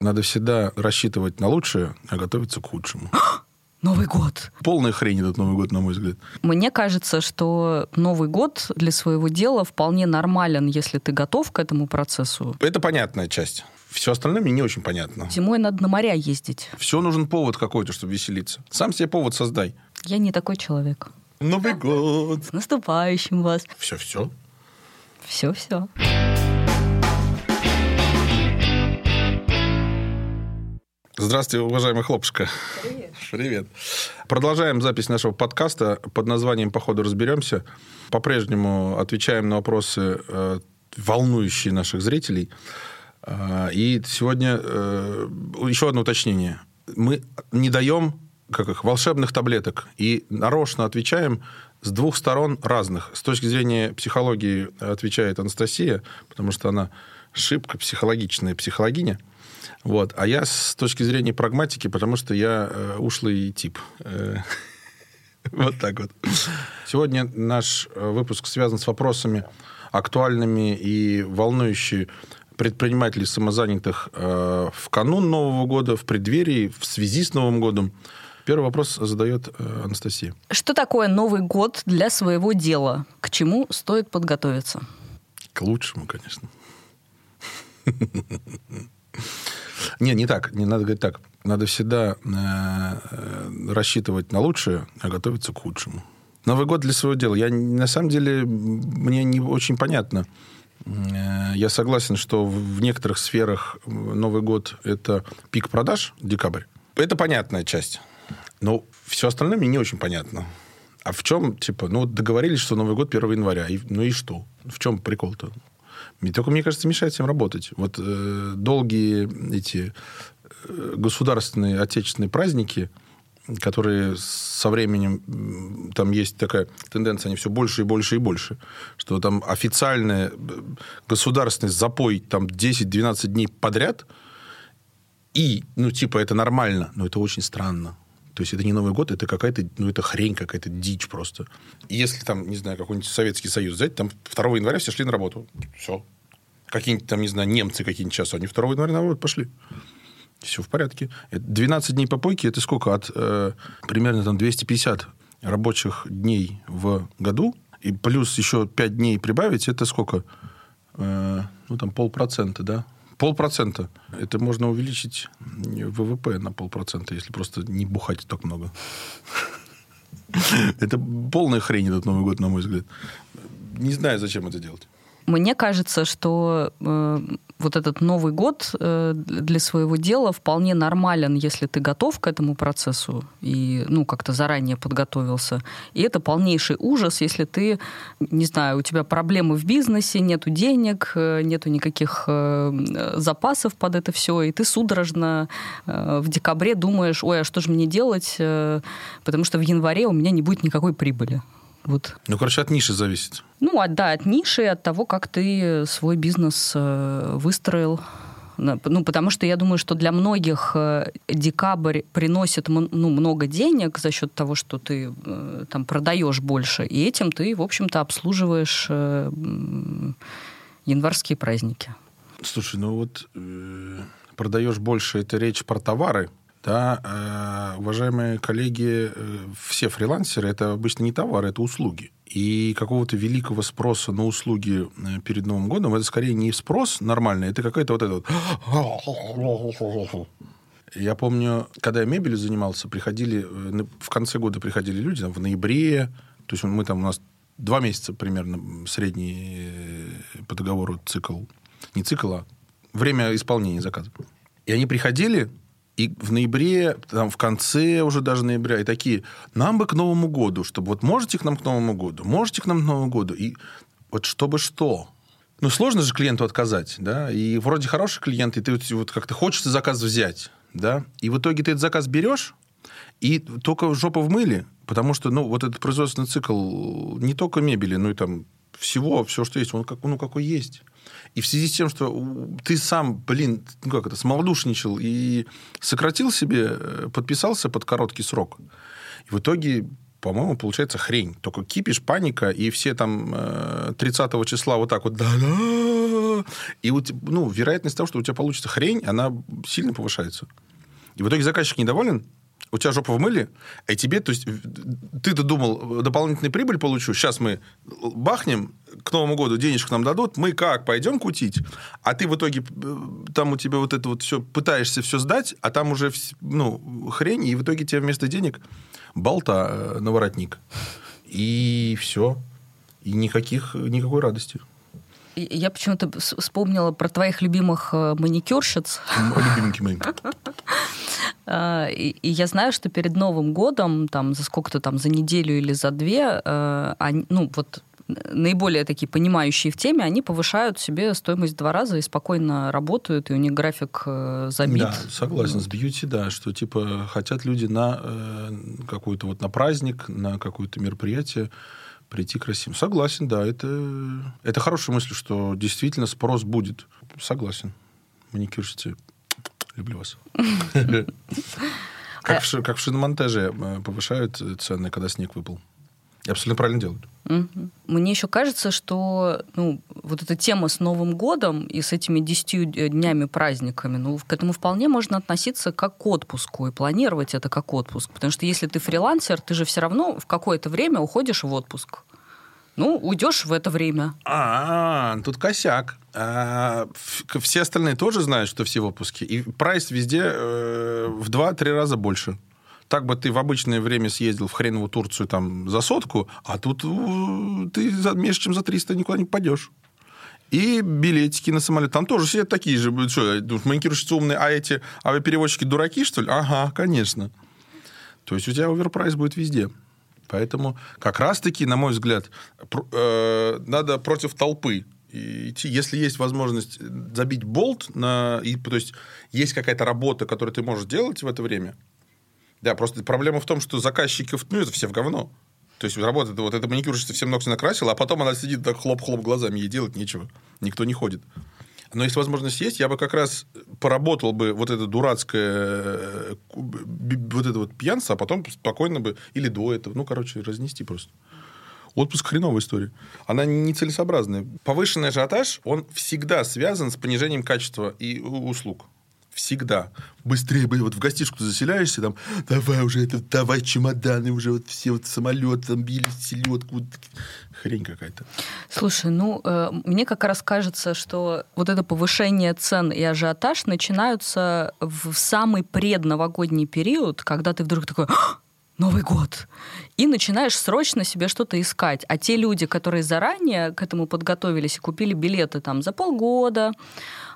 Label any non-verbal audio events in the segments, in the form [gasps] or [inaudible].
Надо всегда рассчитывать на лучшее, а готовиться к худшему. [gasps] Новый год. Полная хрень этот Новый год, на мой взгляд. Мне кажется, что Новый год для своего дела вполне нормален, если ты готов к этому процессу. Это понятная часть. Все остальное мне не очень понятно. Зимой надо на моря ездить. Все нужен повод какой-то, чтобы веселиться. Сам себе повод создай. Я не такой человек. Новый год. С наступающим вас. Все-все. Все-все. Здравствуйте, уважаемый хлопушка. Привет. Привет. Продолжаем запись нашего подкаста под названием «Походу разберемся». По-прежнему отвечаем на вопросы, э, волнующие наших зрителей. Э, и сегодня э, еще одно уточнение. Мы не даем как их, волшебных таблеток и нарочно отвечаем с двух сторон разных. С точки зрения психологии отвечает Анастасия, потому что она шибко психологичная психологиня. Вот. А я с точки зрения прагматики, потому что я э, ушлый тип. Э, [laughs] вот так вот. Сегодня наш э, выпуск связан с вопросами актуальными и волнующими предпринимателей самозанятых э, в канун Нового года, в преддверии, в связи с Новым годом. Первый вопрос задает э, Анастасия. Что такое Новый год для своего дела? К чему стоит подготовиться? К лучшему, конечно. [laughs] Не, не так. Не надо говорить так. Надо всегда э, рассчитывать на лучшее, а готовиться к худшему. Новый год для своего дела. Я на самом деле мне не очень понятно. Э, я согласен, что в некоторых сферах Новый год это пик продаж, декабрь. Это понятная часть. Но все остальное мне не очень понятно. А в чем, типа, ну, договорились, что Новый год 1 января. И, ну и что? В чем прикол-то? Только, мне кажется, мешает всем работать. Вот э, долгие эти э, государственные, отечественные праздники, которые со временем, там есть такая тенденция, они все больше и больше и больше, что там официальный э, государственный запой там 10-12 дней подряд, и, ну, типа, это нормально, но это очень странно. То есть это не Новый год, это какая-то, ну, это хрень какая-то, дичь просто. И если там, не знаю, какой-нибудь Советский Союз взять, там 2 января все шли на работу. Все. Какие-нибудь там, не знаю, немцы какие-нибудь сейчас, они 2 января на пошли. Все в порядке. 12 дней попойки, это сколько? От э, примерно там 250 рабочих дней в году. И плюс еще 5 дней прибавить, это сколько? Э, ну, там полпроцента, да? Полпроцента. Это можно увеличить ВВП на полпроцента, если просто не бухать так много. [laughs] Это полная хрень этот Новый год, на мой взгляд. Не знаю, зачем это делать. Мне кажется, что э, вот этот Новый год э, для своего дела вполне нормален, если ты готов к этому процессу и, ну, как-то заранее подготовился. И это полнейший ужас, если ты, не знаю, у тебя проблемы в бизнесе, нету денег, э, нету никаких э, запасов под это все, и ты судорожно э, в декабре думаешь, ой, а что же мне делать, э, потому что в январе у меня не будет никакой прибыли. Вот. Ну, короче, от ниши зависит. Ну, от, да, от ниши, от того, как ты свой бизнес э, выстроил. Ну, потому что я думаю, что для многих э, декабрь приносит ну, много денег за счет того, что ты э, там продаешь больше, и этим ты, в общем-то, обслуживаешь январские праздники. Слушай, ну вот э, продаешь больше, это речь про товары, да, э, уважаемые коллеги, э, все фрилансеры это обычно не товары, это услуги. И какого-то великого спроса на услуги э, перед Новым годом это скорее не спрос нормальный, это какая-то вот это вот. [sniffs] Я помню, когда я мебелью занимался, приходили в конце года приходили люди там, в ноябре, то есть мы там у нас два месяца примерно средний по договору цикл, не цикл, а время исполнения заказа. И они приходили, и в ноябре, там в конце уже даже ноября, и такие, нам бы к Новому году, чтобы вот можете к нам к Новому году, можете к нам к Новому году, и вот чтобы что. Ну, сложно же клиенту отказать, да, и вроде хороший клиент, и ты вот, вот как-то хочется заказ взять, да, и в итоге ты этот заказ берешь, и только жопа в мыле, потому что, ну, вот этот производственный цикл не только мебели, но и там всего, все, что есть, он как, ну, какой есть. И в связи с тем, что ты сам, блин, ну как это, смолдушничал и сократил себе, э, подписался под короткий срок, и в итоге по-моему, получается хрень. Только кипиш, паника, и все там 30 числа вот так вот да-да. И вот, ну, вероятность того, что у тебя получится хрень, она сильно повышается. И в итоге заказчик недоволен, у тебя жопу вмыли, и тебе, то есть, ты-то думал, дополнительную прибыль получу, сейчас мы бахнем, к Новому году денежку нам дадут, мы как, пойдем кутить? А ты в итоге, э, там у тебя вот это вот все, пытаешься все сдать, а там уже, ну, хрень, и в итоге тебе вместо денег болта э, на воротник. И все. И никаких, никакой радости. Я почему-то вспомнила про твоих любимых э, маникюрщиц. Любименькие мои. [laughs] А, и, я знаю, что перед Новым годом, там, за сколько-то там, за неделю или за две, э, они, ну, вот наиболее такие понимающие в теме, они повышают себе стоимость два раза и спокойно работают, и у них график э, забит. Да, согласен, с бьюти, да, что типа хотят люди на э, какую-то вот на праздник, на какое-то мероприятие прийти красивым. Согласен, да, это, это хорошая мысль, что действительно спрос будет. Согласен. Маникюрщицы Люблю вас. [laughs] Как в, как в шиномонтаже э, повышают цены, когда снег выпал. И абсолютно правильно делают. Мне еще кажется, что ну, вот эта тема с Новым годом и с этими десятью днями праздниками, ну, к этому вполне можно относиться как к отпуску и планировать это как отпуск. Потому что если ты фрилансер, ты же все равно в какое-то время уходишь в отпуск. Ну, уйдешь в это время. А, -а, -а тут косяк. А, все остальные тоже знают, что все в отпуске. И прайс везде э, в 2-3 раза больше. Так бы ты в обычное время съездил в хреновую Турцию там за сотку, а тут ты за, меньше, чем за 300 никуда не пойдешь. И билетики на самолет. Там тоже сидят такие же. Что, маникюрщицы умные, а эти авиаперевозчики дураки, что ли? Ага, конечно. То есть у тебя overprice будет везде. Поэтому как раз-таки, на мой взгляд, э, надо против толпы идти. Если есть возможность забить болт, на, и, то есть есть какая-то работа, которую ты можешь делать в это время. Да, просто проблема в том, что заказчиков, ну, это все в говно. То есть работает вот эта маникюрщица всем ногти накрасила, а потом она сидит так хлоп-хлоп глазами, ей делать нечего. Никто не ходит. Но если возможность есть, я бы как раз поработал бы вот это дурацкое, э, вот это вот пьянство, а потом спокойно бы, или до этого, ну, короче, разнести просто. Отпуск хреновая история. Она нецелесообразная. Повышенный ажиотаж, он всегда связан с понижением качества и услуг. Всегда. Быстрее бы вот в гостишку заселяешься, там, давай уже это, давай чемоданы уже, вот все вот самолет, там били селедку, вот, хрень какая-то. Слушай, ну, э, мне как раз кажется, что вот это повышение цен и ажиотаж начинаются в самый предновогодний период, когда ты вдруг такой, Новый год. И начинаешь срочно себе что-то искать. А те люди, которые заранее к этому подготовились и купили билеты там за полгода,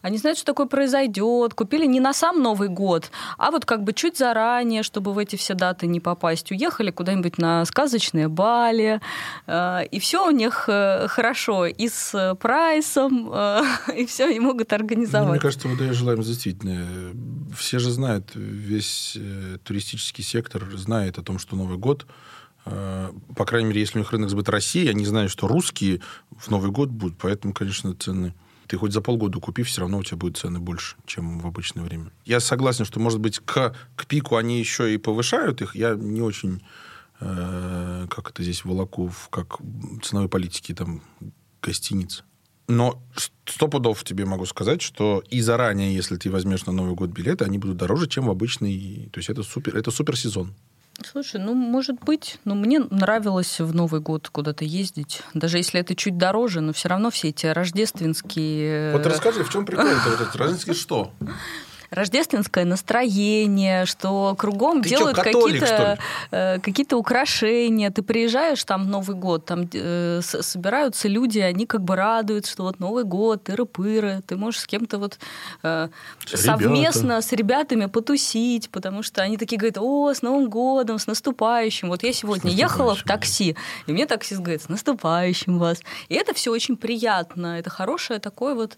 они знают, что такое произойдет, купили не на сам Новый год, а вот как бы чуть заранее, чтобы в эти все даты не попасть, уехали куда-нибудь на сказочные Бали, э, и все у них э, хорошо, и с прайсом, э, [laughs] и все, и могут организовать. Ну, мне кажется, вот я желаем действительно. Все же знают, весь туристический сектор знает о том, что Новый год по крайней мере, если у них рынок сбыта России, они знают, что русские в Новый год будут, поэтому, конечно, цены ты хоть за полгода купи, все равно у тебя будет цены больше, чем в обычное время. Я согласен, что, может быть, к, к пику они еще и повышают их. Я не очень, э, как это здесь, волоку, в, как ценовой политики там гостиниц. Но сто пудов тебе могу сказать, что и заранее, если ты возьмешь на Новый год билеты, они будут дороже, чем в обычный. То есть это супер, это супер сезон. Слушай, ну, может быть, но мне нравилось в Новый год куда-то ездить. Даже если это чуть дороже, но все равно все эти рождественские... Вот расскажи, в чем прикол? Это вот [laughs] эти рождественские что? Рождественское настроение, что кругом Ты делают какие-то э, какие украшения. Ты приезжаешь там Новый год, там э, собираются люди, они как бы радуются, что вот Новый год, тыры-пыры, ты можешь с кем-то вот э, совместно с ребятами потусить, потому что они такие говорят, о, с Новым годом, с наступающим. Вот я сегодня ехала в такси, и мне таксист говорит, с наступающим вас. И это все очень приятно, это хорошее такое вот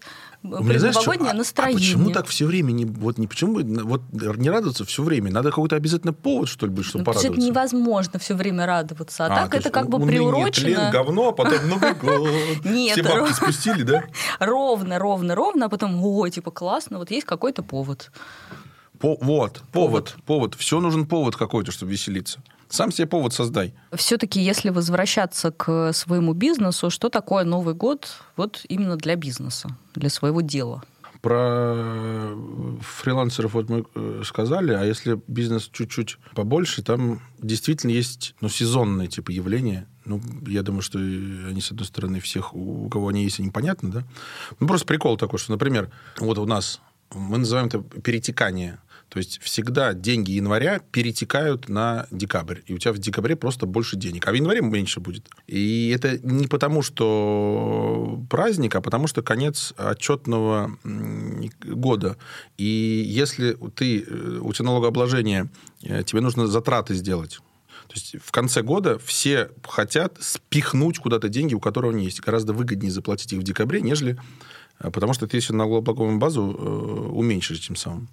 предновогоднее а, настроение. А почему так все время не вот не почему вот не радоваться все время? Надо какой-то обязательно повод, что ли, быть, чтобы ну, порадоваться? Это невозможно все время радоваться. А, а так это как бы приурочено. Тлен, говно, а потом [laughs] год. Нет. Все бабки спустили, да? [laughs] Ровно, ровно, ровно, а потом, о, типа, классно, вот есть какой-то повод. По, вот, повод, повод. Все нужен повод какой-то, чтобы веселиться. Сам себе повод создай. Все-таки, если возвращаться к своему бизнесу, что такое Новый год вот именно для бизнеса, для своего дела? Про фрилансеров вот мы э, сказали, а если бизнес чуть-чуть побольше, там действительно есть ну, сезонные типа явления. Ну, я думаю, что они, с одной стороны, всех, у кого они есть, они понятны, да? Ну, просто прикол такой, что, например, вот у нас, мы называем это перетекание то есть всегда деньги января перетекают на декабрь. И у тебя в декабре просто больше денег. А в январе меньше будет. И это не потому, что праздник, а потому что конец отчетного года. И если ты, э, у тебя налогообложение, э, тебе нужно затраты сделать. То есть в конце года все хотят спихнуть куда-то деньги, у которого они есть. Гораздо выгоднее заплатить их в декабре, нежели... Э, потому что ты еще налогооблагаемую базу уменьшишь тем самым.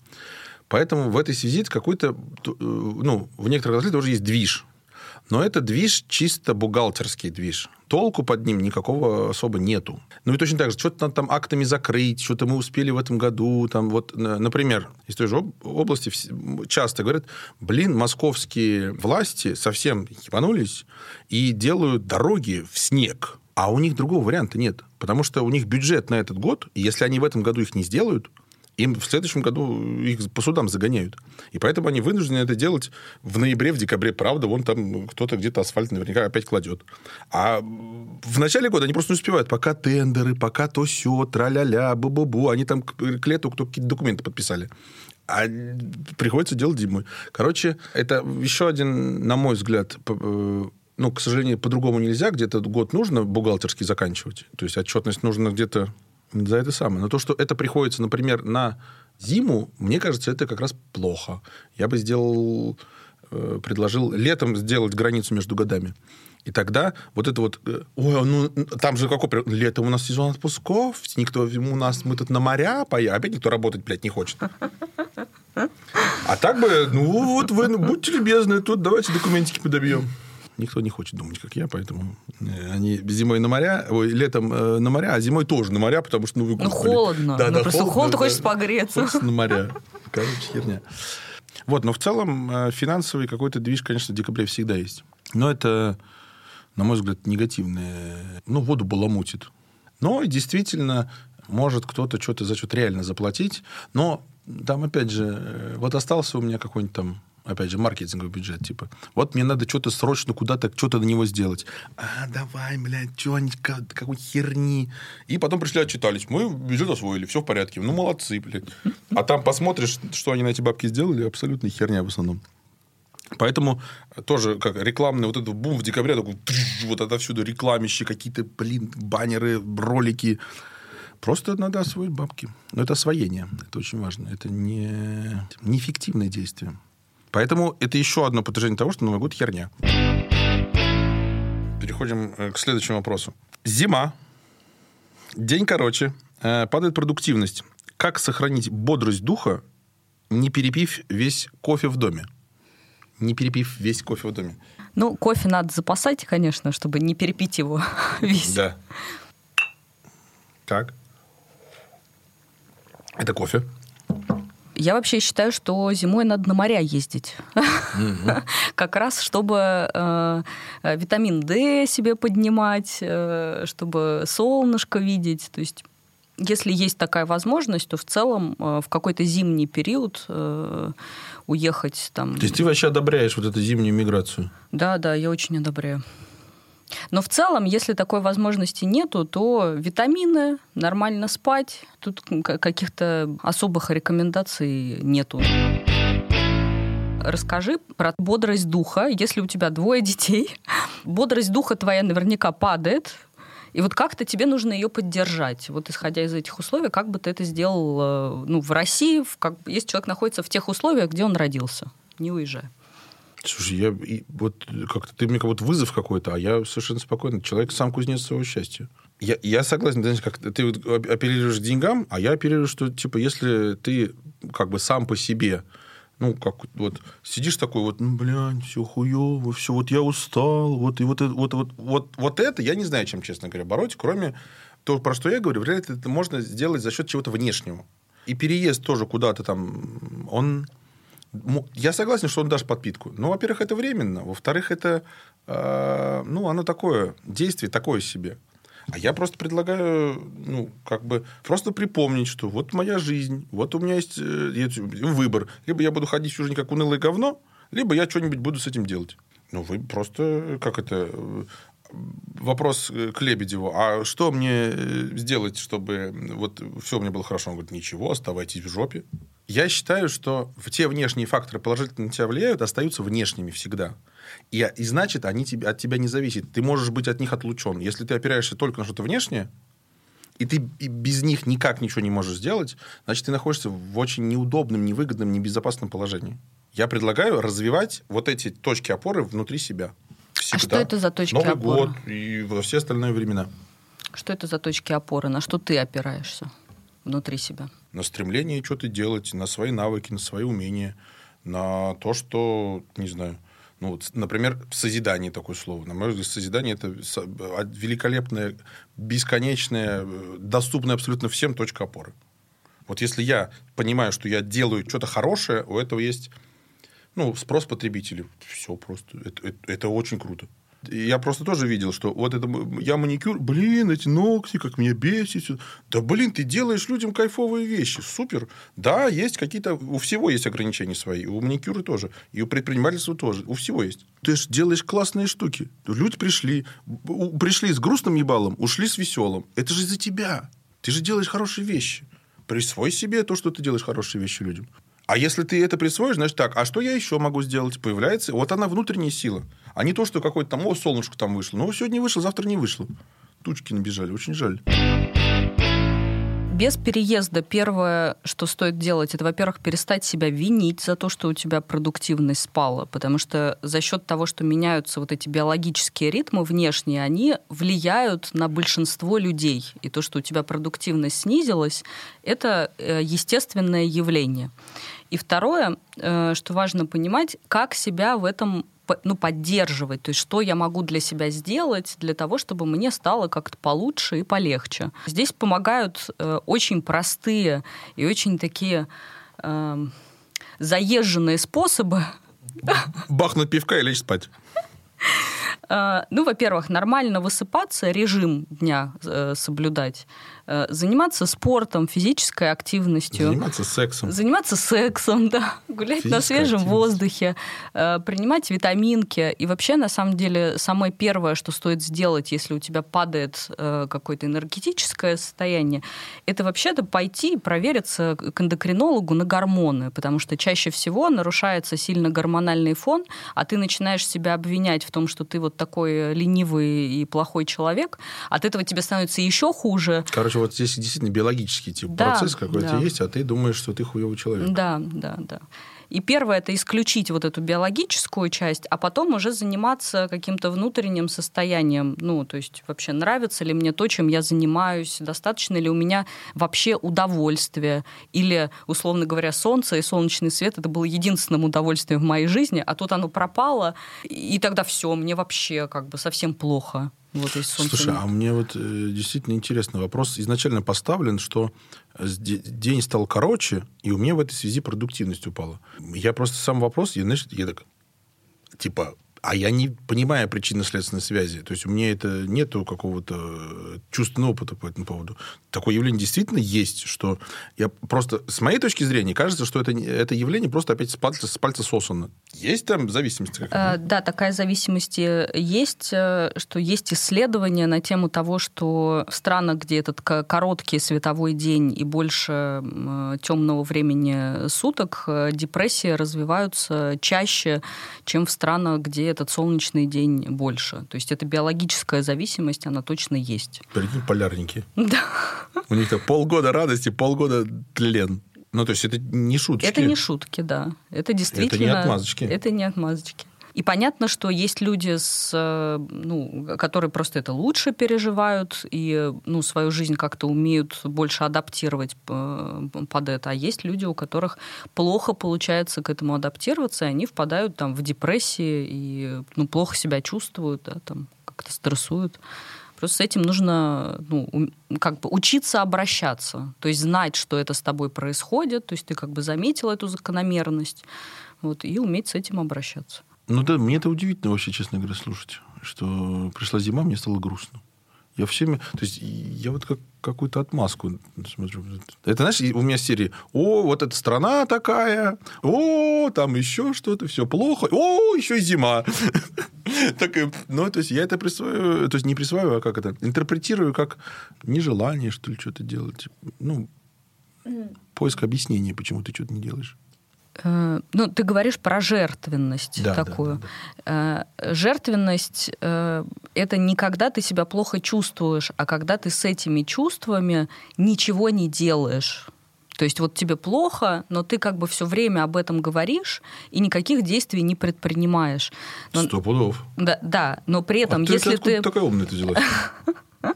Поэтому в этой связи какой-то, э, ну, в некоторых отраслях тоже есть движ. Но это движ чисто бухгалтерский движ. Толку под ним никакого особо нету. Ну и точно так же, что-то надо там актами закрыть, что-то мы успели в этом году. Там, вот, например, из той же области часто говорят, блин, московские власти совсем ебанулись и делают дороги в снег. А у них другого варианта нет. Потому что у них бюджет на этот год, и если они в этом году их не сделают, им в следующем году их по судам загоняют. И поэтому они вынуждены это делать в ноябре, в декабре. Правда, вон там кто-то где-то асфальт наверняка опять кладет. А в начале года они просто не успевают. Пока тендеры, пока то все, тра-ля-ля, бу-бу-бу. Они там к лету кто какие-то документы подписали. А приходится делать зимой. Короче, это еще один, на мой взгляд, э, ну, к сожалению, по-другому нельзя. Где-то год нужно бухгалтерски заканчивать. То есть отчетность нужно где-то за это самое. Но то, что это приходится, например, на зиму, мне кажется, это как раз плохо. Я бы сделал, э, предложил летом сделать границу между годами. И тогда вот это вот, э, ой, ну там же какой летом у нас сезон отпусков, никто у нас, мы тут на моря поедем, опять никто работать, блядь, не хочет. А так бы, ну вот вы ну, будьте любезны, тут давайте документики подобьем никто не хочет думать, как я, поэтому э, они зимой на моря, ой, летом э, на моря, а зимой тоже на моря, потому что, ну, вы Ну, холодно. Да, ну, да, просто холодно, холодно, да, хочется погреться. Хочется на моря. Короче, херня. Вот, но в целом э, финансовый какой-то движ, конечно, в декабре всегда есть. Но это, на мой взгляд, негативное. Ну, воду баламутит. Но действительно, может кто-то что-то за что-то реально заплатить. Но там, опять же, вот остался у меня какой-нибудь там опять же, маркетинговый бюджет, типа, вот мне надо что-то срочно куда-то, что-то на него сделать. А, давай, блядь, что-нибудь, какой херни. И потом пришли, отчитались. Мы бюджет освоили, все в порядке. Ну, молодцы, блядь. А там посмотришь, что они на эти бабки сделали, абсолютно херня в основном. Поэтому тоже как рекламный вот этот бум в декабре, такой, вот отовсюду рекламище, какие-то, блин, баннеры, ролики. Просто надо освоить бабки. Но это освоение. Это очень важно. Это не, неэффективное действие. Поэтому это еще одно подтверждение того, что Новый год херня. Переходим э, к следующему вопросу. Зима. День короче. Э, падает продуктивность. Как сохранить бодрость духа, не перепив весь кофе в доме? Не перепив весь кофе в доме. Ну, кофе надо запасать, конечно, чтобы не перепить его [laughs] весь. Да. Так. Это кофе. Я вообще считаю, что зимой надо на моря ездить. [laughs] Как раз, чтобы э, витамин D себе поднимать, э, чтобы солнышко видеть. То есть если есть такая возможность, то в целом э, в какой-то зимний период уехать там. То есть ты вообще одобряешь вот эту зимнюю миграцию? Да, да, я очень одобряю. Но в целом, если такой возможности нету, то витамины, нормально спать, тут каких-то особых рекомендаций нету. Расскажи про бодрость духа. Если у тебя двое детей, [laughs] бодрость духа твоя наверняка падает, и вот как-то тебе нужно ее поддержать. Вот исходя из этих условий, как бы ты это сделал ну, в России, в, как, если человек находится в тех условиях, где он родился, не уезжая? Слушай, я вот как-то ты мне как будто вызов какой-то, а я совершенно спокойно. Человек сам кузнец своего счастья. Я, я согласен, знаешь, как ты вот апеллируешь деньгам, а я апеллирую, что типа если ты как бы сам по себе, ну как вот сидишь такой вот, ну блядь, все хуево, все вот я устал, вот и вот вот вот вот вот это я не знаю, чем честно говоря бороть, кроме того, про что я говорю, вряд ли это можно сделать за счет чего-то внешнего. И переезд тоже куда-то там, он Я согласен, что он даст подпитку. Но, во-первых, это временно. Во-вторых, это, э, ну, оно такое, действие такое себе. А я просто предлагаю, ну, как бы, просто припомнить, что вот моя жизнь, вот у меня есть э, выбор. Либо я буду ходить всю жизнь как унылое говно, либо я что-нибудь буду с этим делать. Ну, вы просто, как это, вопрос к Лебедеву, а что мне э, сделать, чтобы вот все меня было хорошо? Он говорит, ничего, оставайтесь в жопе. Я считаю, что те внешние факторы положительно на тебя влияют, остаются внешними всегда. И, и значит, они тебе, от тебя не зависят. Ты можешь быть от них отлучен. Если ты опираешься только на что-то внешнее, и ты без них никак ничего не можешь сделать, значит, ты находишься в очень неудобном, невыгодном, небезопасном положении. Я предлагаю развивать вот эти точки опоры внутри себя. Всегда. А что это за точки Новый опоры? Новый год и во все остальные времена. Что это за точки опоры? На что ты опираешься внутри себя? На стремление что-то делать, на свои навыки, на свои умения, на то, что, не знаю, ну, вот, например, созидание такое слово. На мой взгляд, созидание – это великолепная, бесконечная, доступная абсолютно всем точка опоры. Вот если я понимаю, что я делаю что-то хорошее, у этого есть ну, спрос потребителей. Все просто. Это, это, это очень круто. Я просто тоже видел, что вот это я маникюр, блин, эти ногти, как меня бесит. Да, блин, ты делаешь людям кайфовые вещи, супер. Да, есть какие-то, у всего есть ограничения свои, у маникюра тоже, и у предпринимательства тоже, у всего есть. Ты же делаешь классные штуки. Люди пришли, пришли с грустным ебалом, ушли с веселым. Это же из-за тебя. Ты же делаешь хорошие вещи. Присвой себе то, что ты делаешь хорошие вещи людям. А если ты это присвоишь, значит так, а что я еще могу сделать? Появляется, вот она внутренняя сила. А не то, что какой-то там, о, солнышко там вышло. Ну, сегодня вышло, завтра не вышло. Тучки набежали, очень жаль. Без переезда первое, что стоит делать, это, во-первых, перестать себя винить за то, что у тебя продуктивность спала, потому что за счет того, что меняются вот эти биологические ритмы внешние, они влияют на большинство людей. И то, что у тебя продуктивность снизилась, это э, естественное явление. И второе, э, что важно понимать, как себя в этом ну, поддерживать, то есть что я могу для себя сделать для того, чтобы мне стало как-то получше и полегче. Здесь помогают э, очень простые и очень такие э, заезженные способы. Бахнуть пивка и лечь спать. Э, ну, во-первых, нормально высыпаться, режим дня э, соблюдать. Э, заниматься спортом, физической активностью. Заниматься сексом. Заниматься сексом, [laughs] да. Гулять Физическая на свежем активность. воздухе, э, принимать витаминки. И вообще, на самом деле, самое первое, что стоит сделать, если у тебя падает э, какое-то энергетическое состояние, это вообще-то пойти и провериться к эндокринологу на гормоны, потому что чаще всего нарушается сильно гормональный фон, а ты начинаешь себя обвинять в том, что ты вот такой ленивый и плохой человек, от этого тебе становится еще хуже. Короче, короче, вот здесь действительно биологический тип да, процесс какой-то да. есть, а ты думаешь, что ты хуевый человек. Да, да, да. И первое это исключить вот эту биологическую часть, а потом уже заниматься каким-то внутренним состоянием. Ну, то есть вообще нравится ли мне то, чем я занимаюсь, достаточно ли у меня вообще удовольствия. Или, условно говоря, солнце и солнечный свет это было единственным удовольствием в моей жизни, а тут оно пропало, и тогда все, мне вообще как бы совсем плохо. Вот есть солнце. Слушай, а мне вот э, действительно интересный вопрос. Изначально поставлен, что день стал короче, и у меня в этой связи продуктивность упала. Я просто сам вопрос, я, знаешь, я так, типа, а я не понимаю причинно-следственной связи. То есть у меня это нету какого-то чувственного опыта по этому поводу. Такое явление действительно есть, что я просто... С моей точки зрения кажется, что это, это явление просто опять с пальца, с пальца сосано. Есть там зависимость какая-то? Да, такая зависимость есть, э, что есть исследования на тему того, что в странах, где этот короткий световой день и больше темного времени суток, э, депрессии развиваются чаще, чем в странах, где этот солнечный день больше. То есть это биологическая зависимость, она точно есть. Прикинь, полярники. Да. У них так полгода радости, полгода тлен. Ну, то есть это не шутки. Это не шутки, да. Это действительно... Это не отмазочки. Это не отмазочки. И понятно, что есть люди, с, э, ну, которые просто это лучше переживают и ну, свою жизнь как-то умеют больше адаптировать э, под это. А есть люди, у которых плохо получается к этому адаптироваться, и они впадают там, в депрессии и ну, плохо себя чувствуют, да, там, как-то стрессуют. Просто с этим нужно ну, как бы учиться обращаться, то есть знать, что это с тобой происходит, то есть ты как бы заметил эту закономерность, вот, и уметь с этим обращаться. Ну да, мне это удивительно вообще, честно говоря, слушать, что пришла зима, мне стало грустно. Я всеми... То есть я вот как какую-то отмазку смотрю. Это, знаешь, у меня серии «О, вот эта страна такая», «О, там еще что-то, все плохо», «О, еще [laughs] и зима». Так, ну, то есть я это присваиваю, то есть не присваиваю, а как это, интерпретирую как нежелание, что ли, что-то делать. Ну, поиск объяснения, почему ты что-то не делаешь. Э, ну, ты говоришь про жертвенность да, такую. Да, да, да. Жертвенность э, это не когда ты себя плохо чувствуешь, а когда ты с этими чувствами ничего не делаешь. То есть вот тебе плохо, но ты как бы все время об этом говоришь и никаких действий не предпринимаешь. Но, Сто пудов. Да, да, но при этом, а ты, если ты... такая умная ты взялась? [laughs]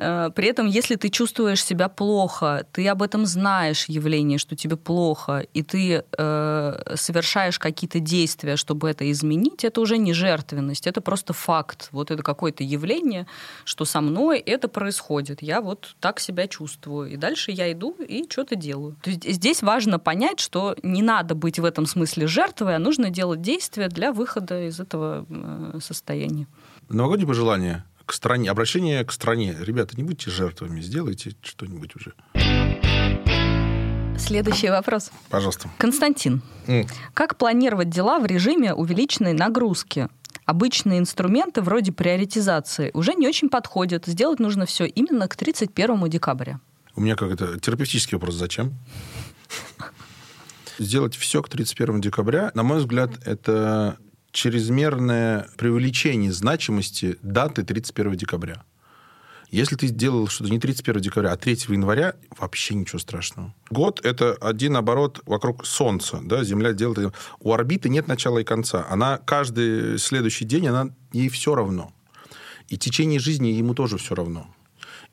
Э, при этом, если ты чувствуешь себя плохо, ты об этом знаешь явление, что тебе плохо, и ты э, совершаешь какие-то действия, чтобы это изменить, это уже не жертвенность, это просто факт. Вот это какое-то явление, что со мной это происходит. Я вот так себя чувствую. И дальше я иду и что-то делаю. То есть здесь важно понять, что не надо быть в этом смысле жертвой, а нужно делать действия для выхода из этого э, состояния. Новогодние пожелания к стране, обращение к стране. Ребята, не будьте жертвами, сделайте что-нибудь уже. Следующий вопрос. Пожалуйста. Константин, mm. как планировать дела в режиме увеличенной нагрузки? Обычные инструменты вроде приоритизации уже не очень подходят. Сделать нужно все именно к 31 декабря. У меня как это терапевтический вопрос. Зачем? Сделать все к 31 декабря, на мой взгляд, это чрезмерное преувеличение значимости даты 31 декабря. Если ты сделал что-то не 31 декабря, а 3 января, вообще ничего страшного. Год – это один оборот вокруг Солнца. Да? Земля делает... У орбиты нет начала и конца. Она каждый следующий день, она ей все равно. И течение жизни ему тоже все равно.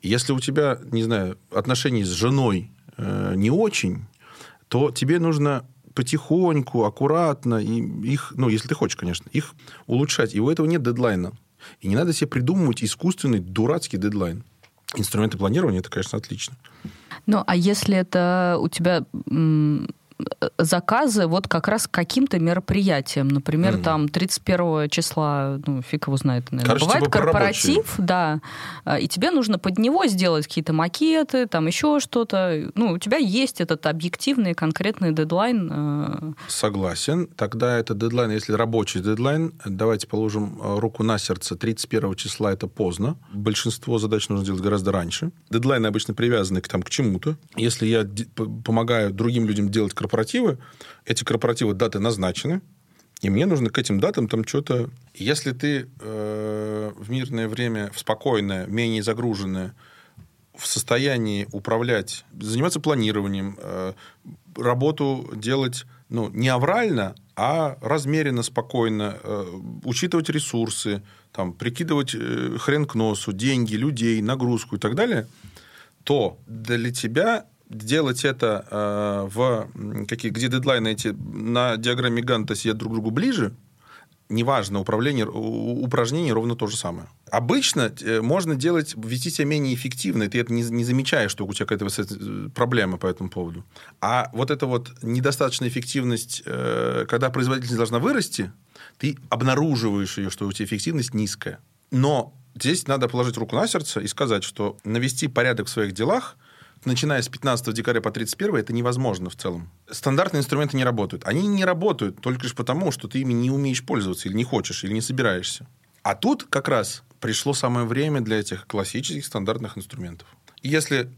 Если у тебя, не знаю, отношения с женой э, не очень, то тебе нужно потихоньку, аккуратно, и их, ну, если ты хочешь, конечно, их улучшать. И у этого нет дедлайна. И не надо себе придумывать искусственный, дурацкий дедлайн. Инструменты планирования это, конечно, отлично. Ну, а если это у тебя заказы вот как раз к каким-то мероприятиям. Например, mm. там 31 числа, ну, фиг его знает, наверное, Короче, бывает типа корпоратив, да, а, и тебе нужно под него сделать какие-то макеты, там еще что-то. Ну, у тебя есть этот объективный конкретный дедлайн. Э. Согласен. Тогда это дедлайн, если рабочий дедлайн, давайте положим э, руку на сердце, 31 числа это поздно. Большинство задач нужно делать гораздо раньше. Дедлайны обычно привязаны к, там, к чему-то. Если я помогаю другим людям делать корпоратив, корпоративы, эти корпоративы даты назначены, и мне нужно к этим датам там что-то... Если ты э, в мирное время, в спокойное, менее загруженное, в состоянии управлять, заниматься планированием, э, работу делать ну, не аврально, а размеренно, спокойно, э, учитывать ресурсы, там, прикидывать э, хрен к носу, деньги, людей, нагрузку и так далее, то для тебя делать это э, в какие, где дедлайны эти на диаграмме Ганта сидят друг к другу ближе, неважно, управление, упражнение ровно то же самое. Обычно э, можно делать, вести себя менее эффективно, ты это не, не замечаешь, что у тебя какая-то проблема по этому поводу. А вот эта вот недостаточная эффективность, э, когда производительность должна вырасти, ты обнаруживаешь ее, что у тебя эффективность низкая. Но здесь надо положить руку на сердце и сказать, что навести порядок в своих делах – начиная с 15 декабря по 31 это невозможно в целом. Стандартные инструменты не работают. Они не работают только лишь потому, что ты ими не умеешь пользоваться или не хочешь, или не собираешься. А тут как раз пришло самое время для этих классических стандартных инструментов. Если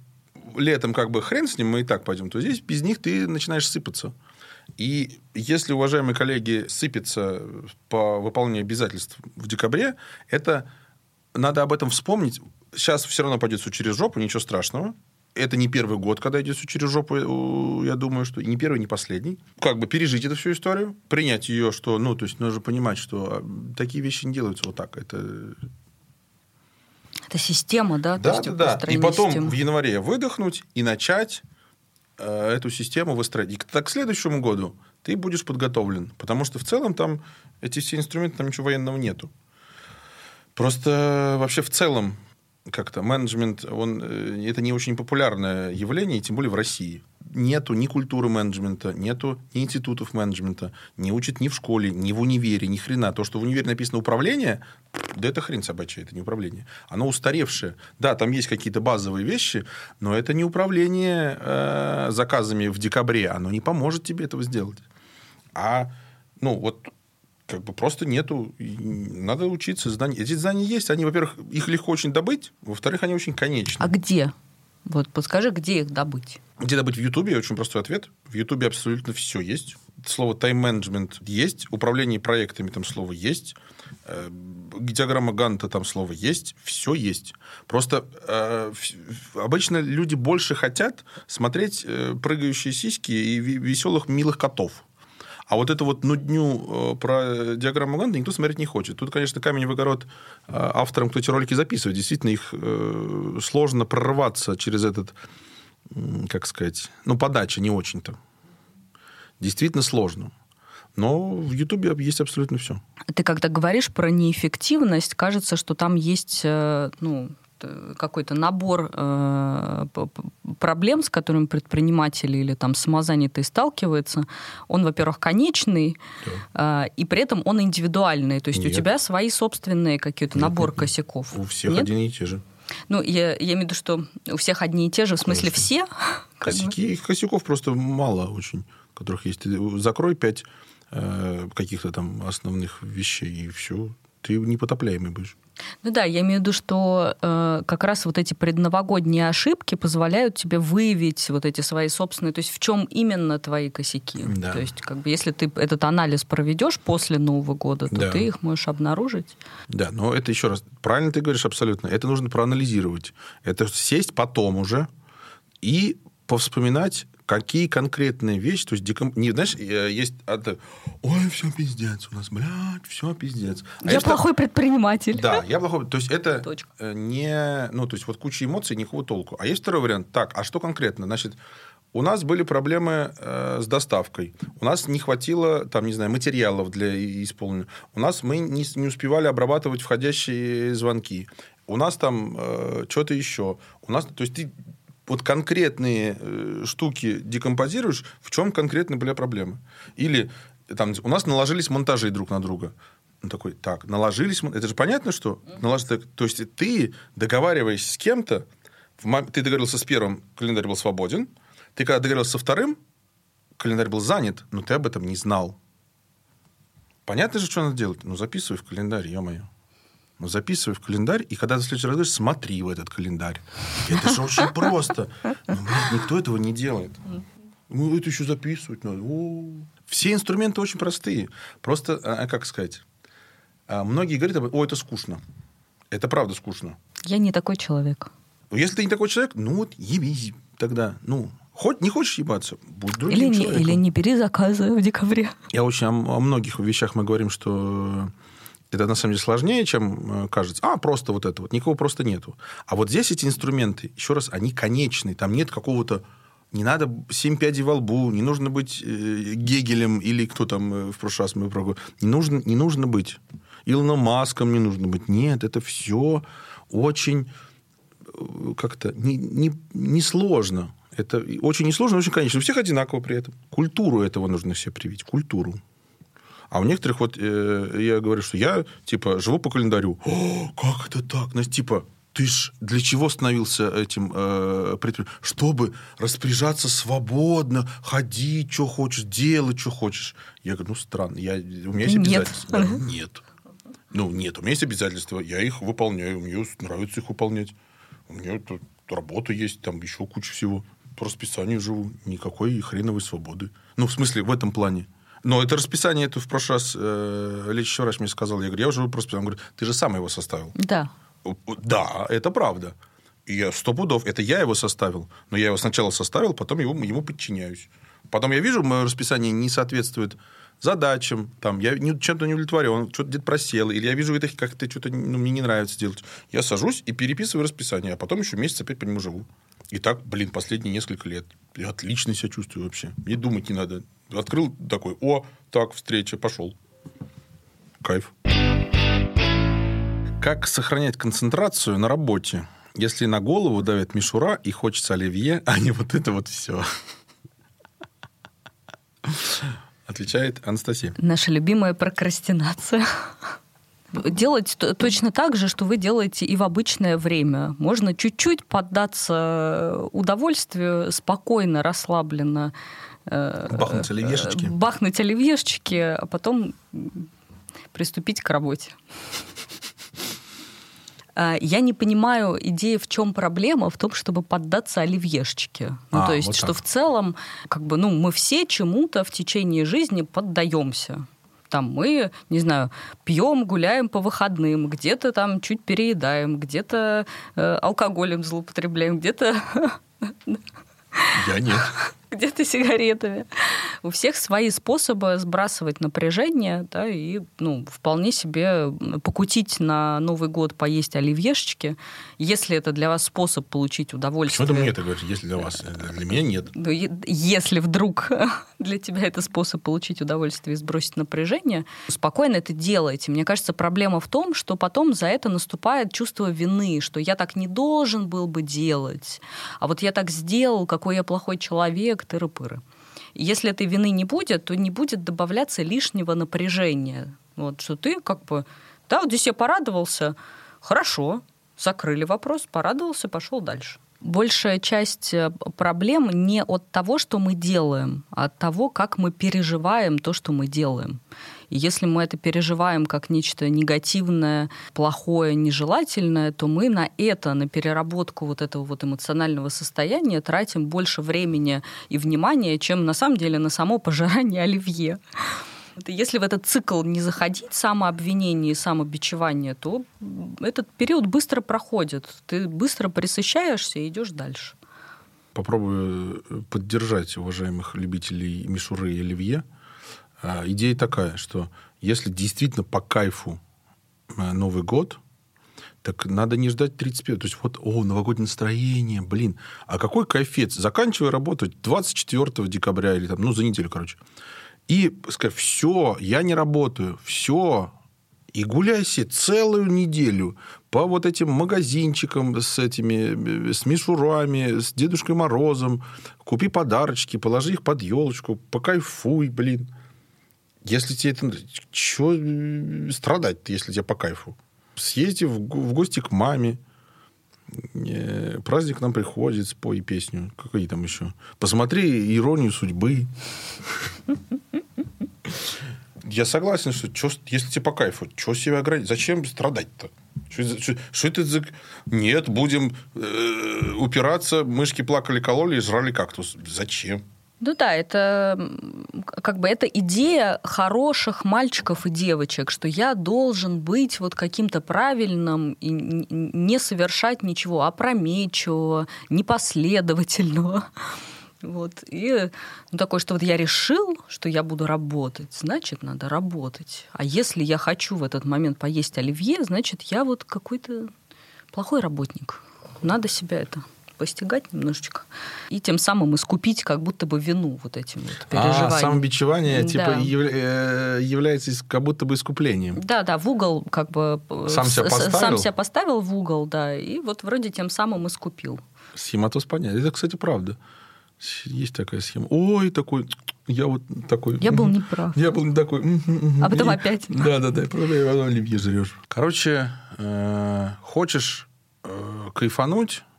летом как бы хрен с ним, мы и так пойдем, то здесь без них ты начинаешь сыпаться. И если, уважаемые коллеги, сыпется по выполнению обязательств в декабре, это надо об этом вспомнить. Сейчас все равно пойдет все через жопу, ничего страшного это не первый год, когда идет все через жопу, я думаю, что и не первый, не последний. Как бы пережить эту всю историю, принять ее, что, ну, то есть нужно понимать, что а, такие вещи не делаются вот так. Это это система, да? Да, да, да. И потом системы. в январе выдохнуть и начать э, эту систему выстроить. И так к следующему году ты будешь подготовлен. Потому что в целом там эти все инструменты, там ничего военного нету. Просто вообще в целом как-то менеджмент, он, э, это не очень популярное явление, тем более в России. Нету ни культуры менеджмента, нету ни институтов менеджмента, не учат ни в школе, ни в универе, ни хрена. То, что в универе написано управление, да это хрень собачья, это не управление. Оно устаревшее. Да, там есть какие-то базовые вещи, но это не управление э, заказами в декабре. Оно не поможет тебе этого сделать. А, ну, вот как бы просто нету. Надо учиться. Знания. Эти знания есть. Они, во-первых, их легко очень добыть. Во-вторых, они очень конечны. А где? Вот подскажи, где их добыть? Где добыть в Ютубе? Очень простой ответ. В Ютубе абсолютно все есть. Слово тайм-менеджмент есть. Управление проектами там слово есть. Э, диаграмма Ганта там слово есть. Все есть. Просто э, обычно люди больше хотят смотреть э, прыгающие сиськи и веселых милых котов. А вот эту вот нудню э, про диаграмму Ганта никто смотреть не хочет. Тут, конечно, камень в огород э, авторам, кто эти ролики записывает. Действительно, их э, сложно прорваться через этот, как сказать, ну, подача не очень-то. Действительно сложно. Но в Ютубе есть абсолютно все. Ты когда говоришь про неэффективность, кажется, что там есть ну, Э, какой-то набор э, проблем, с которыми предприниматели или там самозанятые сталкиваются, он, во-первых, конечный, да. э, и при этом он индивидуальный. То есть нет. у тебя свои собственные какие-то набор нет, косяков. У всех нет? одни и те же. Ну, я, я имею в виду, что у всех одни и те же, в смысле Конечно. все. Косяки, косяков просто мало очень, которых есть. Закрой пять э, каких-то там основных вещей, и все. Ты непотопляемый будешь. Ну да, я имею в виду, что э, как раз вот эти предновогодние ошибки позволяют тебе выявить вот эти свои собственные, то есть в чем именно твои косяки. Да. То есть как бы если ты этот анализ проведешь после Нового года, то да. ты их можешь обнаружить. Да, но это еще раз, правильно ты говоришь абсолютно, это нужно проанализировать. Это сесть потом уже и повспоминать какие конкретные вещи, то есть деком... не знаешь, есть это, ой, все пиздец, у нас, блядь, все пиздец. А я плохой что... предприниматель. Да, я плохой, то есть это Точка. Э, не, ну то есть вот куча эмоций, никакого толку. А есть второй вариант, так, а что конкретно, значит, у нас были проблемы э, с доставкой. У нас не хватило, там, не знаю, материалов для исполнения. У нас мы не, не успевали обрабатывать входящие звонки. У нас там э, что-то еще. У нас, то есть ты вот конкретные э, штуки декомпозируешь, в чем конкретно были проблемы. Или там у нас наложились монтажи друг на друга. Он такой, так, наложились... Это же понятно, что... Наложить, то есть ты, договариваясь с кем-то, ты договорился с первым, календарь был свободен. Ты когда договорился со вторым, календарь был занят, но ты об этом не знал. Понятно же, что надо делать? Ну, записывай в календарь, ё-моё. Ну, записывай в календарь, и когда ты в следующий раз говоришь, смотри в этот календарь. Это же очень просто. Но, ну, блядь, никто этого не делает. Ну, это еще записывать надо. О. Все инструменты очень простые. Просто, а, а как сказать, а, многие говорят, о, это скучно. Это правда скучно. Я не такой человек. Ну, если ты не такой человек, ну вот ебись тогда. Ну, Хоть не хочешь ебаться, будь другим или человеком. Не, или не бери заказы в декабре. Я очень о, о многих вещах мы говорим, что это на самом деле сложнее, чем э, кажется. А, просто вот это вот. Никого просто нету. А вот здесь эти инструменты, еще раз, они конечные. Там нет какого-то... Не надо семь пядей во лбу, не нужно быть э, Гегелем или кто там э, в прошлый раз мы про не нужно, не нужно быть Илоном Маском, не нужно быть. Нет, это все очень э, как-то не, не, не сложно. Это очень несложно, очень конечно. У всех одинаково при этом. Культуру этого нужно все привить. Культуру. А у некоторых вот э, я говорю, что я типа живу по календарю. О, как это так? Ну, типа, ты ж для чего становился этим э, предпринимателем? Чтобы распоряжаться свободно, ходить, что хочешь, делать, что хочешь. Я говорю, ну, странно. Я, у меня есть обязательства. Нет. нет. Ну, нет, у меня есть обязательства. Я их выполняю. Мне нравится их выполнять. У меня тут работа есть, там еще куча всего. По расписанию живу. Никакой хреновой свободы. Ну, в смысле, в этом плане. Но это расписание, это в прошлый раз э, лечащий врач мне сказал. Я говорю, я уже просто... Он говорит, ты же сам его составил. Да. Да, это правда. Я сто пудов, это я его составил. Но я его сначала составил, потом его, ему подчиняюсь. Потом я вижу, мое расписание не соответствует задачам, там, я чем-то не удовлетворен, что-то где-то просел, или я вижу, это как-то что-то ну, мне не нравится делать. Я сажусь и переписываю расписание, а потом еще месяц опять по нему живу. И так, блин, последние несколько лет. Я отлично себя чувствую вообще. Мне думать не надо. Открыл такой, о, так, встреча, пошел. Кайф. Как сохранять концентрацию на работе, если на голову давит мишура и хочется оливье, а не вот это вот все? Отвечает Анастасия. Наша любимая прокрастинация. Делать точно так же, что вы делаете и в обычное время. Можно чуть-чуть поддаться удовольствию, спокойно, расслабленно. Э, бахнуть оливьешечки. Бахнуть оливьешечки, а потом приступить к работе. А, я не понимаю идеи, в чем проблема, в том, чтобы поддаться оливьешечке. Ну, а, то есть, вот что в целом, как бы, ну, мы все чему-то в течение жизни поддаемся. Там мы, не знаю, пьем, гуляем по выходным, где-то там чуть переедаем, где-то э, алкоголем злоупотребляем, где-то... [laughs] Я нет. Где-то сигаретами. У всех свои способы сбрасывать напряжение, да, и ну, вполне себе покутить на Новый год, поесть оливьешечки, если это для вас способ получить удовольствие. Почему ты мне это говоришь, если для вас? Для меня нет. Ну, если вдруг [laughs] для тебя это способ получить удовольствие и сбросить напряжение, спокойно это делайте. Мне кажется, проблема в том, что потом за это наступает чувство вины, что я так не должен был бы делать, а вот я так сделал, какой я плохой человек, как тыры-пыры. Если этой вины не будет, то не будет добавляться лишнего напряжения. Вот, что ты как бы, да, вот здесь я порадовался, хорошо, закрыли вопрос, порадовался, пошел дальше. Большая часть э, проблем не от того, что мы делаем, а от того, как мы переживаем то, что мы делаем. И если мы это переживаем как нечто негативное, плохое, нежелательное, то мы на это, на переработку вот этого вот эмоционального состояния тратим больше времени и внимания, чем на самом деле на само пожирание оливье. Если в этот цикл не заходить, самообвинение и самобичевание, то этот период быстро проходит. Ты быстро присыщаешься и идешь дальше. Попробую поддержать уважаемых любителей мишуры и оливье – идея такая, что если действительно по кайфу э, Новый год, так надо не ждать 31 То есть вот, о, новогоднее настроение, блин. А какой кайфец? Заканчивай работать 24 декабря или там, ну, за неделю, короче. И сказать, все, я не работаю, все, и гуляй себе целую неделю по вот этим магазинчикам с этими, э, с мишурами, с Дедушкой Морозом. Купи подарочки, положи их под елочку, покайфуй, блин. Если тебе это... Чего э, страдать если тебе по кайфу? Съезди в, в гости к маме. Праздник к нам приходит, спой песню. Какие там еще? Посмотри «Иронию судьбы». Я согласен, что если тебе по кайфу, что себя ограничить? Зачем страдать-то? Что это за... Нет, будем э, упираться, мышки плакали, кололи и жрали кактус. Зачем? Ну да, это как бы это идея хороших мальчиков и девочек, что я должен быть вот каким-то правильным и не совершать ничего опрометчивого, непоследовательного. [laughs] Вот. И ну, такое, что вот я решил, что я буду работать, значит, надо работать. А если я хочу в этот момент поесть оливье, значит, я вот какой-то плохой работник. Надо себя это постигать немножечко, и тем самым искупить как будто бы вину вот этим вот переживанием. А, самобичевание да. типа э, является как будто бы искуплением. Да, да, в угол как бы... Э, сам себя поставил? Сам себя поставил в угол, да, и вот вроде тем самым искупил. Схематоз понятно. Это, кстати, правда. Есть такая схема. Ой, такой, я вот такой. Я был неправ. Я был не такой. А потом опять. [laughs] Да, да, да. Потом оливье жрешь. Короче, э, хочешь кайфануть, Э,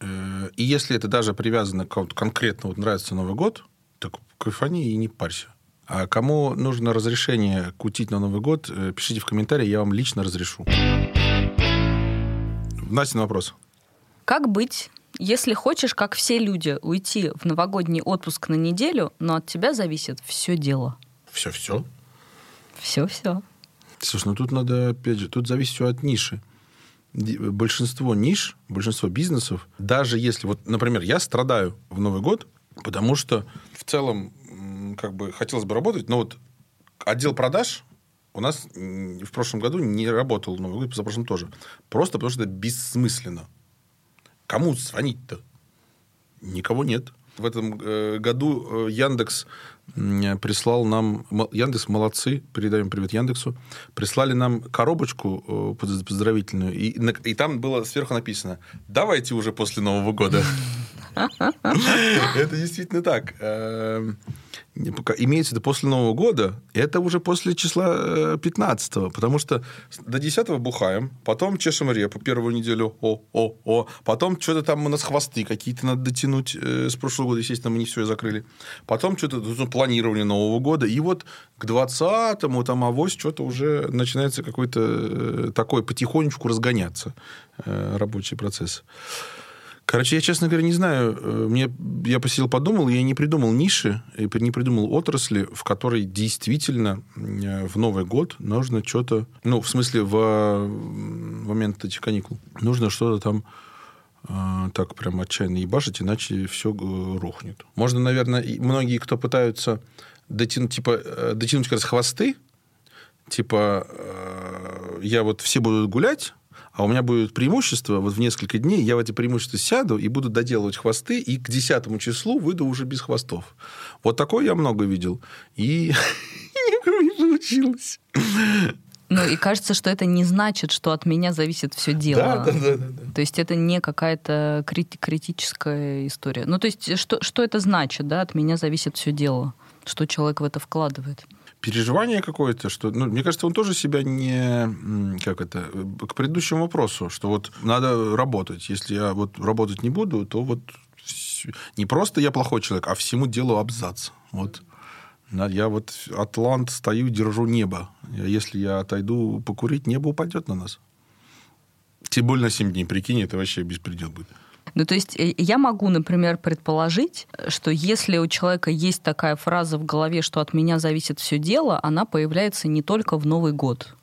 и если это даже привязано к конкретно, вот нравится Новый год, так кайфани и не парься. А кому нужно разрешение кутить на Новый год, э, пишите в комментарии, я вам лично разрешу. Настя, вопрос. Как быть, если хочешь, как все люди, уйти в новогодний отпуск на неделю, но от тебя зависит все дело? Все-все? Все-все. Слушай, ну тут надо, опять же, тут зависит все от ниши большинство ниш, большинство бизнесов, даже если, вот, например, я страдаю в Новый год, потому что в целом как бы хотелось бы работать, но вот отдел продаж у нас в прошлом году не работал Новый год, позапрошлом тоже. Просто потому что это бессмысленно. Кому звонить-то? Никого нет. В этом э, году э, Яндекс прислал нам... Яндекс, молодцы, передаем привет Яндексу. Прислали нам коробочку э, поздравительную, и, и там было сверху написано «Давайте уже после Нового года». [laughs] [laughs] Это действительно так. Имеется виду после Нового года, это уже после числа 15 э, потому что до 10 бухаем, потом чешем репу первую неделю, о, о, о, потом что-то там у нас хвосты какие-то надо дотянуть э, с прошлого года, естественно, мы не все закрыли, потом что-то ну, планирование Нового года, и вот к 20-му там авось что-то уже начинается какой-то э, такой потихонечку разгоняться рабочий процесс. Короче, я, честно говоря, не знаю. Э, мне, я посидел, подумал, я не придумал ниши, не придумал отрасли, в которой действительно э, в Новый год нужно что-то... Ну, в смысле, в момент этих каникул. Нужно что-то там э, так прям отчаянно ебашить, иначе все рухнет. Можно, наверное, многие, кто пытаются дотянуть, типа, дотянуть как раз хвосты, типа, я вот все будут гулять, а у меня будет преимущество, вот в несколько дней я в эти преимущества сяду и буду доделывать хвосты, и к десятому числу выйду уже без хвостов. Вот такое я много видел. И [laughs] не получилось. Ну, и кажется, что это не значит, что от меня зависит все дело. Да, да, да, да, То есть это не какая-то крит- критическая история. Ну, то есть что, что это значит, да, от меня зависит все дело? Что человек в это вкладывает? Переживание какое-то, что, ну, мне кажется, он тоже себя не, как это, к предыдущему вопросу, что вот надо работать. Если я вот работать не буду, то вот не просто я плохой человек, а всему делу абзац. Вот. Я вот атлант стою, держу небо. Если я отойду покурить, небо упадет на нас. Тем более на 7 дней, прикинь, это вообще беспредел будет. Ну, то есть э, я могу, например, предположить, что если у человека есть такая фраза в голове, что от меня зависит все дело, она появляется не только в Новый год,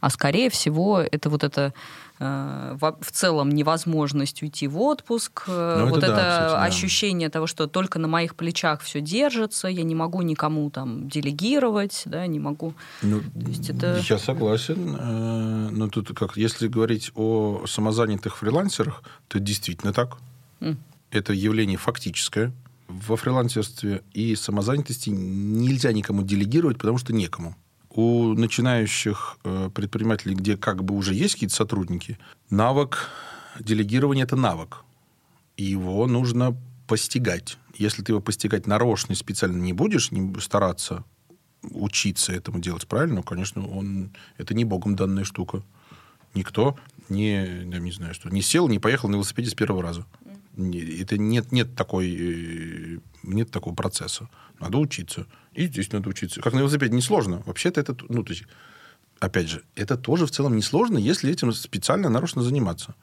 а скорее всего это вот это в целом невозможность уйти в отпуск, э, ну, вот это, да, это кстати, ощущение да. того, что только на моих плечах все держится, я не могу никому там делегировать, да, не могу. Ну, это... Я согласен, э, но тут как если говорить о самозанятых фрилансерах, то действительно так. Mm. Это явление фактическое. Во фрилансерстве и самозанятости нельзя никому делегировать, потому что некому у начинающих э, предпринимателей, где как бы уже есть какие-то сотрудники, навык делегирования – это навык. И его нужно постигать. Если ты его постигать нарочно и специально не будешь не стараться учиться этому делать правильно, конечно, он, это не богом данная штука. Никто не, я не знаю, что, не сел, не поехал на велосипеде с первого раза. Это нет, нет, такой, э, нет такого процесса. Надо учиться. И здесь надо учиться. Как на велосипеде несложно. Вообще-то это... Ну, то есть, опять же, это тоже в целом несложно, если этим специально нарочно заниматься.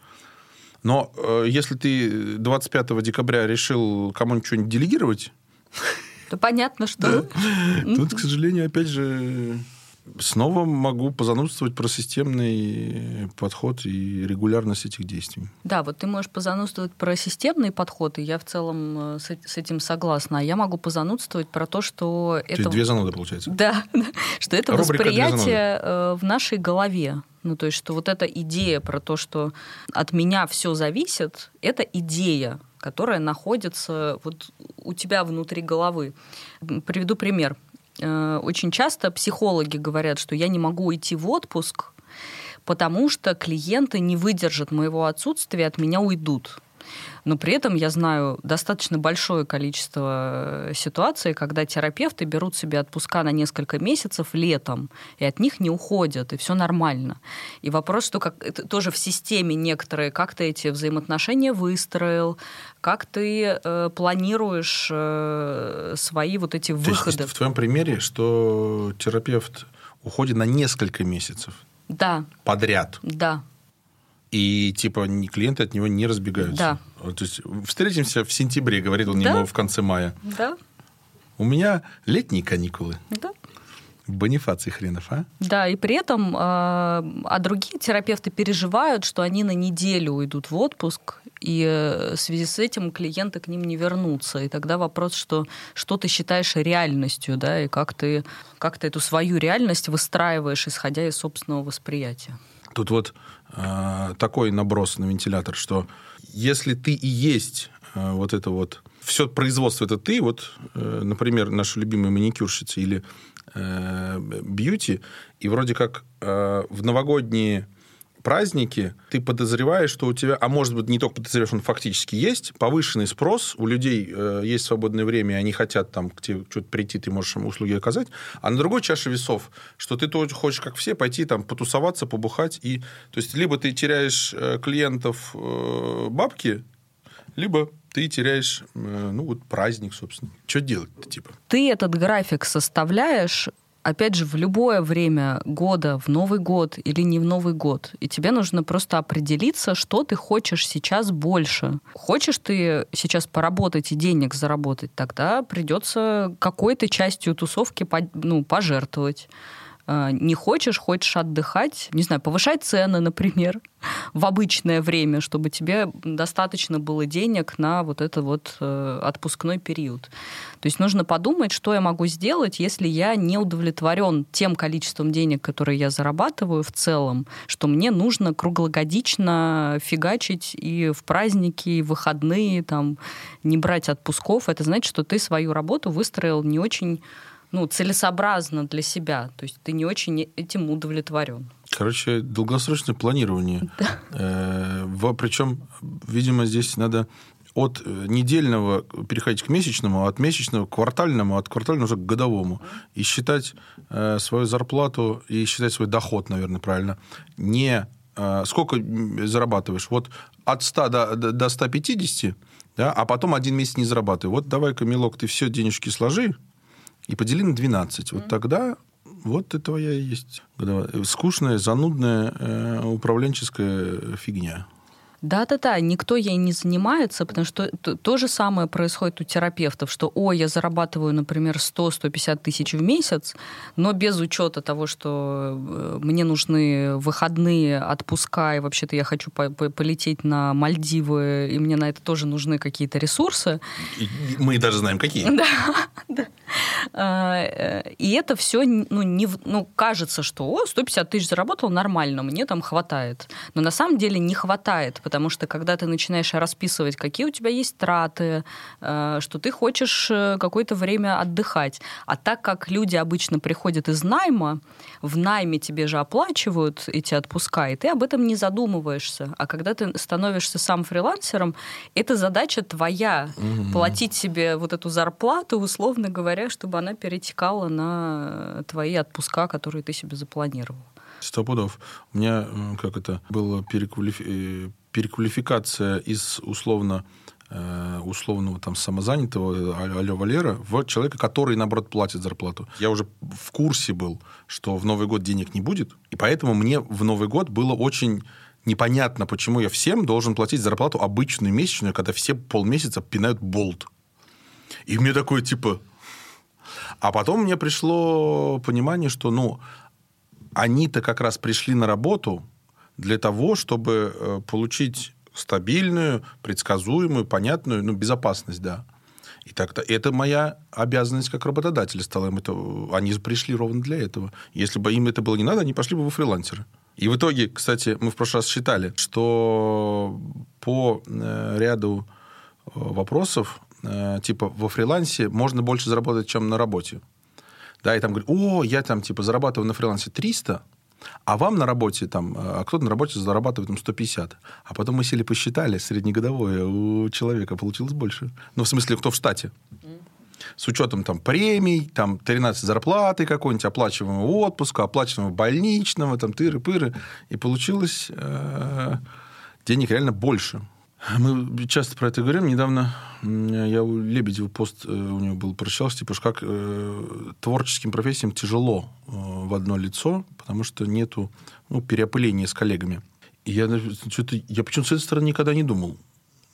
Но э, если ты 25 декабря решил кому-нибудь что-нибудь делегировать... То понятно, что... [laughs] Тут, к сожалению, опять же, снова могу позанудствовать про системный подход и регулярность этих действий. Да, вот ты можешь позанудствовать про системный подход, и я в целом э, с, этим согласна. А я могу позанудствовать про то, что то это... есть две зануды, получается? Да, [laughs] что это Рубрика восприятие э, в нашей голове. Ну, то есть, что вот эта идея про то, что от меня все зависит, это идея, которая находится вот у тебя внутри головы. Приведу пример. Э, очень часто психологи говорят, что я не могу уйти в отпуск, потому что клиенты не выдержат моего отсутствия, от меня уйдут. Но при этом я знаю достаточно большое количество э, ситуаций, когда терапевты берут себе отпуска на несколько месяцев летом, и от них не уходят, и все нормально. И вопрос, что как, это тоже в системе некоторые, как ты эти взаимоотношения выстроил, как ты э, планируешь э, свои вот эти выходы. То есть в твоем примере, что терапевт уходит на несколько месяцев. Да. Подряд. Да и типа клиенты от него не разбегаются. Да. То есть встретимся в сентябре, говорит он да. ему в конце мая. Да. У меня летние каникулы. Да. Бонифаций хренов, а? Да, и при этом, э, а другие терапевты переживают, что они на неделю уйдут в отпуск, и э, в связи с этим клиенты к ним не вернутся. И тогда вопрос, что, что ты считаешь реальностью, да, и как ты, как ты эту свою реальность выстраиваешь, исходя из собственного восприятия. Тут вот э, такой наброс на вентилятор, что если ты и есть э, вот это вот все производство это ты, вот, э, например, наша любимая маникюрщица или э, бьюти, и вроде как э, в новогодние праздники, ты подозреваешь, что у тебя, а может быть, не только подозреваешь, он фактически есть, повышенный спрос, у людей э, есть свободное время, они хотят там к тебе что-то прийти, ты можешь им услуги оказать, а на другой чаше весов, что ты хочешь, как все, пойти там потусоваться, побухать, и, то есть, либо ты теряешь э, клиентов э, бабки, либо ты теряешь, э, ну, вот праздник, собственно. Что делать-то, типа? Ты этот график составляешь опять же, в любое время года, в Новый год или не в Новый год. И тебе нужно просто определиться, что ты хочешь сейчас больше. Хочешь ты сейчас поработать и денег заработать, тогда придется какой-то частью тусовки ну, пожертвовать. А, не хочешь, хочешь отдыхать, не знаю, повышать цены, например, [laughs] в обычное время, чтобы тебе достаточно было денег на вот этот вот э, отпускной период. То есть нужно подумать, что я могу сделать, если я не удовлетворен тем количеством денег, которые я зарабатываю в целом, что мне нужно круглогодично фигачить и в праздники, и в выходные, там, не брать отпусков. Это значит, что ты свою работу выстроил не очень ну, целесообразно для себя. То есть ты не очень этим удовлетворен. Короче, долгосрочное планирование. [laughs] Да. Э, причем, видимо, здесь надо от э, недельного переходить к месячному, от месячного к квартальному, от квартального уже к годовому. И считать э, свою зарплату, и считать свой доход, наверное, правильно, не сколько зарабатываешь. Вот от 100 до, до 150, да, а потом один месяц не зарабатывай. Вот давай-ка, милок, ты все денежки сложи, и подели на 12. Вот тогда вот это твоя и есть скучная, занудная э, управленческая фигня. Да-да-да, никто ей не занимается, потому что то, то же самое происходит у терапевтов, что, о, я зарабатываю, например, 100-150 тысяч в месяц, но без учета того, что э, мне нужны выходные, отпуска, и вообще-то я хочу по -по полететь на Мальдивы, и мне на это тоже нужны какие-то ресурсы. И мы даже знаем, какие. Да, [laughs] да. А, э, и это все, ну, не, ну, кажется, что, о, 150 тысяч заработал, нормально, мне там хватает. Но на самом деле не хватает, потому что когда ты начинаешь расписывать, какие у тебя есть траты, э, что ты хочешь э, какое-то время отдыхать, а так как люди обычно приходят из найма, в найме тебе же оплачивают эти отпуска, и ты об этом не задумываешься. А когда ты становишься сам фрилансером, это задача твоя, угу. платить себе вот эту зарплату, условно говоря, чтобы она перетекала на твои отпуска, которые ты себе запланировал. Сто пудов. У меня, как это, было переквалифи переквалификация из условно э, условного там самозанятого Алё Валера в человека, который, наоборот, платит зарплату. Я уже в курсе был, что в Новый год денег не будет, и поэтому мне в Новый год было очень непонятно, почему я всем должен платить зарплату обычную месячную, когда все полмесяца пинают болт. И мне такое, типа... А потом мне пришло понимание, что, ну, они-то как раз пришли на работу для того, чтобы э, получить стабильную, предсказуемую, понятную, ну, безопасность, да. И так-то это моя обязанность как работодателя стала им это. Они пришли ровно для этого. Если бы им это было не надо, они пошли бы во фрилансеры. И в итоге, кстати, мы в прошлый раз считали, что по э, ряду э, вопросов, типа во фрилансе можно больше заработать, чем на работе. Да, и там говорят, о, я там типа зарабатываю на фрилансе 300, а вам на работе, там, а кто-то на работе зарабатывает там, 150. А потом мы сели посчитали, среднегодовое у человека получилось больше. Ну, в смысле, кто в штате. С учетом там премий, там 13 зарплаты какой-нибудь, оплачиваемого отпуска, оплачиваемого больничного, там тыры-пыры. И получилось э, денег реально больше. Мы часто про это говорим. Недавно я у Лебедева пост э, у него был прощался, типа, как э, творческим профессиям тяжело э, в одно лицо, потому что нету ну, переопыления с коллегами. И я, я почему-то с этой стороны никогда не думал,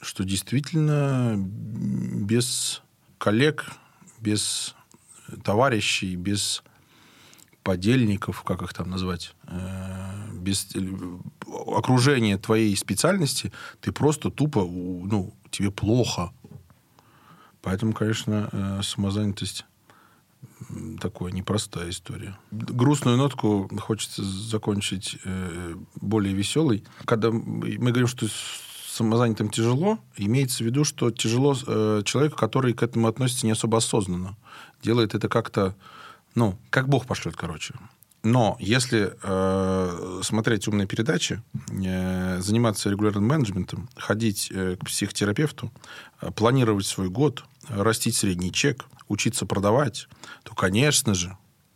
что действительно без коллег, без товарищей, без подельников, как их там назвать, э, без окружения твоей специальности, ты просто тупо, ну, тебе плохо. Поэтому, конечно, э, самозанятость такая непростая история. Грустную нотку хочется закончить э, более веселой. Когда мы говорим, что самозанятым тяжело, имеется в виду, что тяжело э, человеку, который к этому относится не особо осознанно. Делает это как-то, ну, как Бог пошлет, короче. Но если э, смотреть умные передачи, э, заниматься регулярным менеджментом, ходить э, к психотерапевту, э, планировать свой год, растить средний чек, учиться продавать, то, конечно же,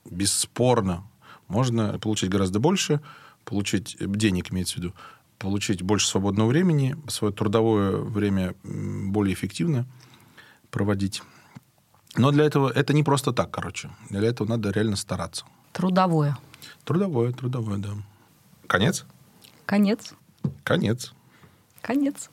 бесспорно, можно получить гораздо больше, получить денег, имеется в виду, получить больше свободного времени, свое трудовое время более эффективно проводить. Но для этого это не просто так, короче. Для этого надо реально стараться. Трудовое. Трудовое, трудовое, да. Конец? Конец. Конец. Конец.